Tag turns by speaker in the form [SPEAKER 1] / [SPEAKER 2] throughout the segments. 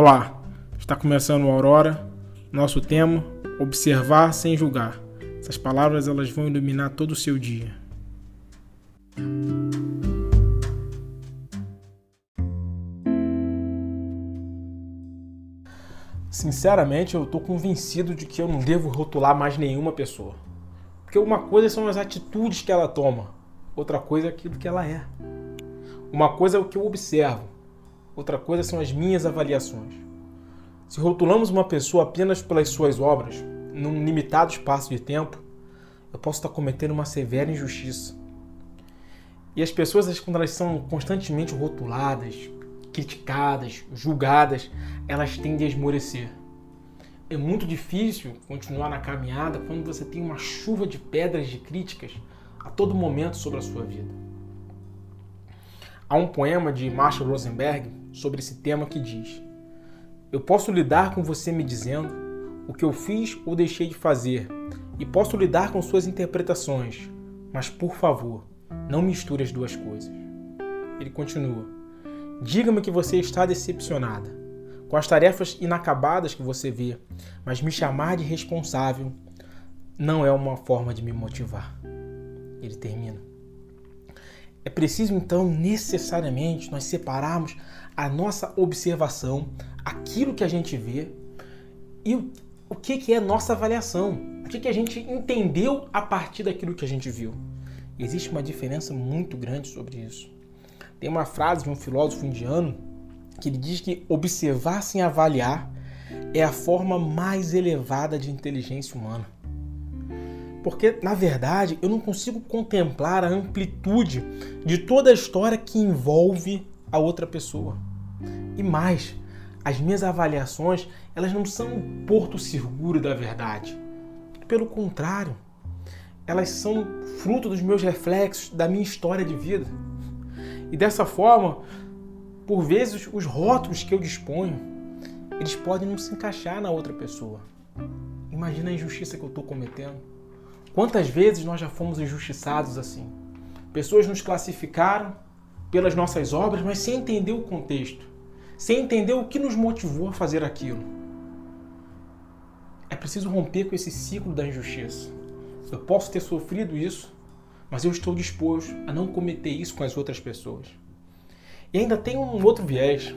[SPEAKER 1] Olá, está começando o Aurora. Nosso tema: observar sem julgar. Essas palavras elas vão iluminar todo o seu dia. Sinceramente, eu estou convencido de que eu não devo rotular mais nenhuma pessoa. Porque uma coisa são as atitudes que ela toma, outra coisa é aquilo que ela é. Uma coisa é o que eu observo, outra coisa são as minhas avaliações. Se rotulamos uma pessoa apenas pelas suas obras, num limitado espaço de tempo, eu posso estar cometendo uma severa injustiça. E as pessoas, quando elas são constantemente rotuladas, criticadas, julgadas, elas tendem a esmorecer. É muito difícil continuar na caminhada quando você tem uma chuva de pedras de críticas a todo momento sobre a sua vida. Há um poema de Marshall Rosenberg sobre esse tema que diz: Eu posso lidar com você me dizendo o que eu fiz ou deixei de fazer, e posso lidar com suas interpretações, mas por favor, não misture as duas coisas. Ele continua: Diga-me que você está decepcionada com as tarefas inacabadas que você vê, mas me chamar de responsável não é uma forma de me motivar. Ele termina. É preciso então necessariamente nós separarmos a nossa observação, aquilo que a gente vê e o que, que é nossa avaliação, o que, que a gente entendeu a partir daquilo que a gente viu. Existe uma diferença muito grande sobre isso. Tem uma frase de um filósofo indiano que ele diz que observar sem avaliar é a forma mais elevada de inteligência humana. Porque, na verdade, eu não consigo contemplar a amplitude de toda a história que envolve a outra pessoa. E mais, as minhas avaliações, elas não são um porto seguro da verdade. Pelo contrário, elas são fruto dos meus reflexos, da minha história de vida. E dessa forma, por vezes os rótulos que eu disponho, eles podem não se encaixar na outra pessoa. Imagina a injustiça que eu estou cometendo. Quantas vezes nós já fomos injustiçados assim? Pessoas nos classificaram pelas nossas obras, mas sem entender o contexto, sem entender o que nos motivou a fazer aquilo. É preciso romper com esse ciclo da injustiça. Eu posso ter sofrido isso, mas eu estou disposto a não cometer isso com as outras pessoas. E ainda tem um outro viés,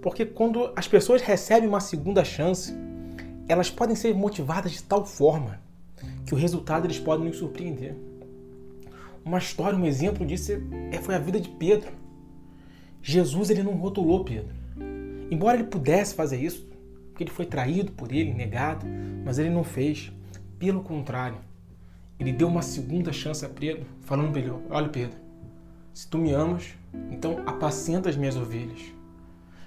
[SPEAKER 1] porque quando as pessoas recebem uma segunda chance, elas podem ser motivadas de tal forma que o resultado eles podem nos surpreender. Uma história, um exemplo disso é, foi a vida de Pedro. Jesus ele não rotulou Pedro. Embora ele pudesse fazer isso, porque ele foi traído por ele, negado, mas ele não fez. Pelo contrário, ele deu uma segunda chance a Pedro, falando para ele: Olha, Pedro, se tu me amas, então apacenta as minhas ovelhas.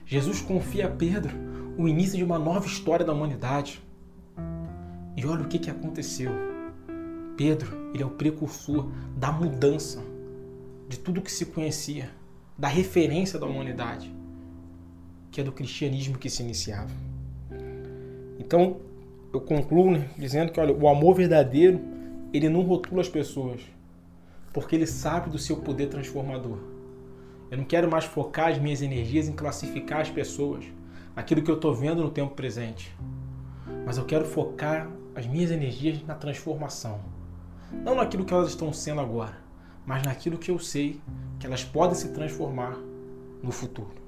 [SPEAKER 1] Jesus confia a Pedro o início de uma nova história da humanidade. E olha o que, que aconteceu. Pedro, ele é o precursor da mudança de tudo que se conhecia, da referência da humanidade, que é do cristianismo que se iniciava. Então, eu concluo né, dizendo que olha, o amor verdadeiro ele não rotula as pessoas, porque ele sabe do seu poder transformador. Eu não quero mais focar as minhas energias em classificar as pessoas, aquilo que eu estou vendo no tempo presente. Mas eu quero focar as minhas energias na transformação. Não naquilo que elas estão sendo agora, mas naquilo que eu sei que elas podem se transformar no futuro.